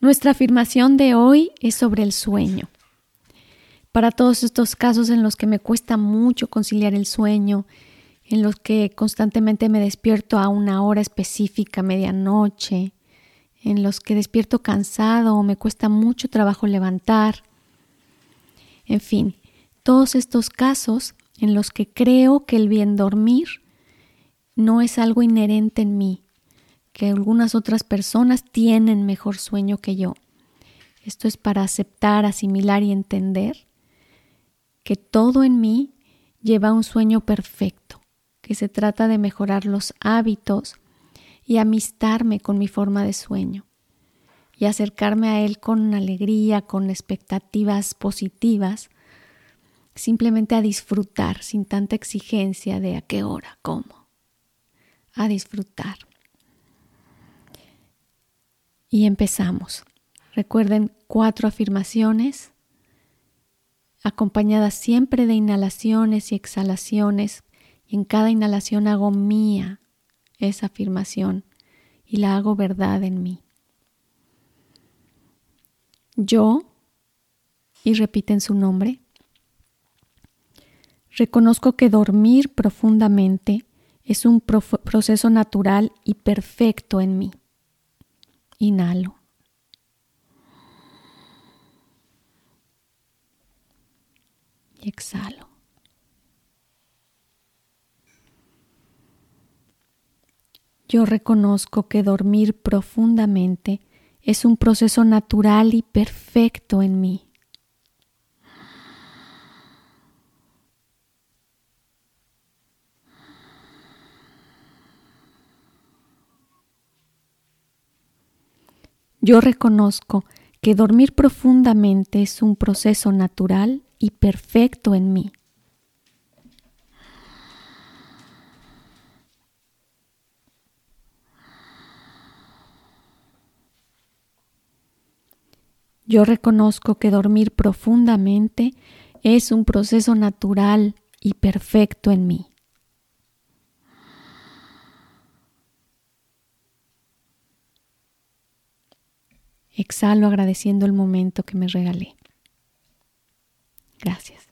Nuestra afirmación de hoy es sobre el sueño. Para todos estos casos en los que me cuesta mucho conciliar el sueño, en los que constantemente me despierto a una hora específica, medianoche, en los que despierto cansado o me cuesta mucho trabajo levantar. En fin, todos estos casos en los que creo que el bien dormir no es algo inherente en mí, que algunas otras personas tienen mejor sueño que yo. Esto es para aceptar, asimilar y entender que todo en mí lleva un sueño perfecto, que se trata de mejorar los hábitos y amistarme con mi forma de sueño y acercarme a él con alegría, con expectativas positivas, simplemente a disfrutar sin tanta exigencia de a qué hora, cómo, a disfrutar. Y empezamos. Recuerden cuatro afirmaciones acompañadas siempre de inhalaciones y exhalaciones. Y en cada inhalación hago mía esa afirmación y la hago verdad en mí. Yo, y repiten su nombre, reconozco que dormir profundamente es un proceso natural y perfecto en mí. Inhalo. Y exhalo. Yo reconozco que dormir profundamente es un proceso natural y perfecto en mí. Yo reconozco que dormir profundamente es un proceso natural y perfecto en mí. Yo reconozco que dormir profundamente es un proceso natural y perfecto en mí. Exhalo agradeciendo el momento que me regalé. Gracias.